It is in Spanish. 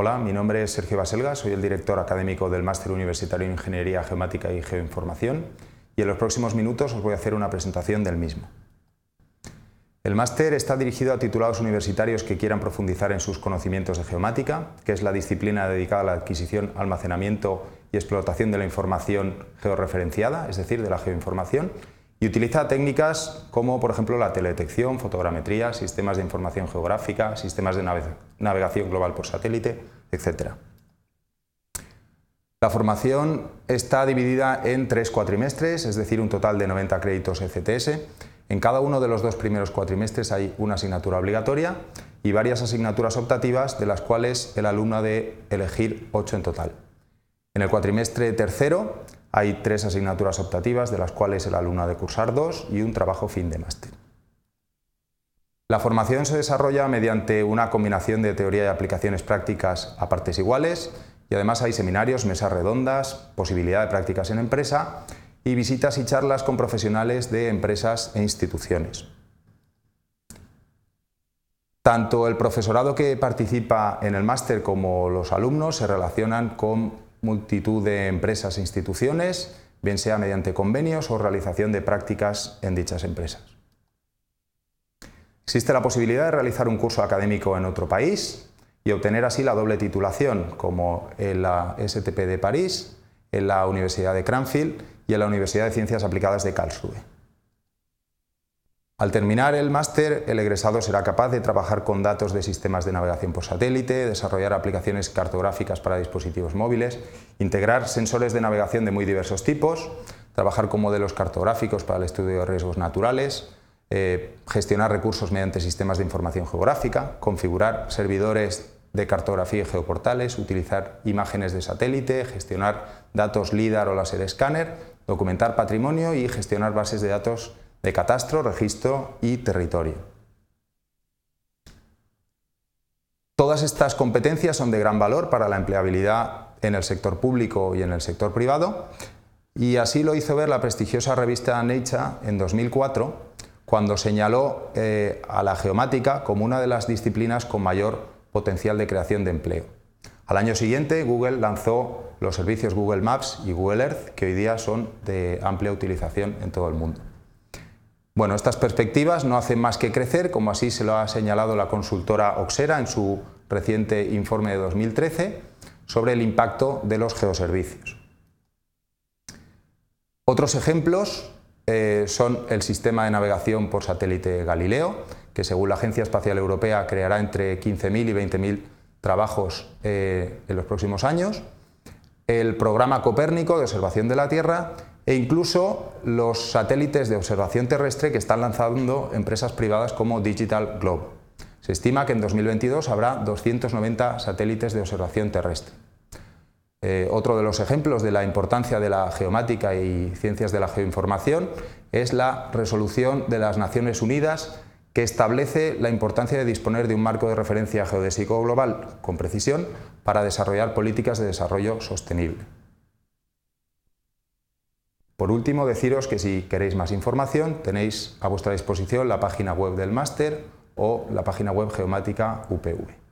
Hola, mi nombre es Sergio Baselga, soy el director académico del Máster Universitario en Ingeniería Geomática y Geoinformación y en los próximos minutos os voy a hacer una presentación del mismo. El máster está dirigido a titulados universitarios que quieran profundizar en sus conocimientos de geomática, que es la disciplina dedicada a la adquisición, almacenamiento y explotación de la información georreferenciada, es decir, de la geoinformación, y utiliza técnicas como por ejemplo la teledetección, fotogrametría, sistemas de información geográfica, sistemas de navegación global por satélite, etc. La formación está dividida en tres cuatrimestres, es decir, un total de 90 créditos ECTS. En cada uno de los dos primeros cuatrimestres hay una asignatura obligatoria y varias asignaturas optativas, de las cuales el alumno ha de elegir 8 en total. En el cuatrimestre tercero hay tres asignaturas optativas, de las cuales el alumno ha de cursar dos y un trabajo fin de máster. La formación se desarrolla mediante una combinación de teoría y aplicaciones prácticas a partes iguales y además hay seminarios, mesas redondas, posibilidad de prácticas en empresa y visitas y charlas con profesionales de empresas e instituciones. Tanto el profesorado que participa en el máster como los alumnos se relacionan con multitud de empresas e instituciones, bien sea mediante convenios o realización de prácticas en dichas empresas. Existe la posibilidad de realizar un curso académico en otro país y obtener así la doble titulación, como en la STP de París, en la Universidad de Cranfield y en la Universidad de Ciencias Aplicadas de Karlsruhe. Al terminar el máster, el egresado será capaz de trabajar con datos de sistemas de navegación por satélite, desarrollar aplicaciones cartográficas para dispositivos móviles, integrar sensores de navegación de muy diversos tipos, trabajar con modelos cartográficos para el estudio de riesgos naturales, eh, gestionar recursos mediante sistemas de información geográfica, configurar servidores de cartografía y geoportales, utilizar imágenes de satélite, gestionar datos LIDAR o láser escáner, documentar patrimonio y gestionar bases de datos de catastro, registro y territorio. Todas estas competencias son de gran valor para la empleabilidad en el sector público y en el sector privado y así lo hizo ver la prestigiosa revista Nature en 2004 cuando señaló eh, a la geomática como una de las disciplinas con mayor potencial de creación de empleo. Al año siguiente Google lanzó los servicios Google Maps y Google Earth que hoy día son de amplia utilización en todo el mundo. Bueno, estas perspectivas no hacen más que crecer, como así se lo ha señalado la consultora Oxera en su reciente informe de 2013 sobre el impacto de los geoservicios. Otros ejemplos eh, son el sistema de navegación por satélite Galileo, que según la Agencia Espacial Europea creará entre 15.000 y 20.000 trabajos eh, en los próximos años, el programa Copérnico de observación de la Tierra e incluso los satélites de observación terrestre que están lanzando empresas privadas como Digital Globe. Se estima que en 2022 habrá 290 satélites de observación terrestre. Eh, otro de los ejemplos de la importancia de la geomática y ciencias de la geoinformación es la resolución de las Naciones Unidas que establece la importancia de disponer de un marco de referencia geodésico global con precisión para desarrollar políticas de desarrollo sostenible. Por último, deciros que si queréis más información tenéis a vuestra disposición la página web del máster o la página web geomática UPV.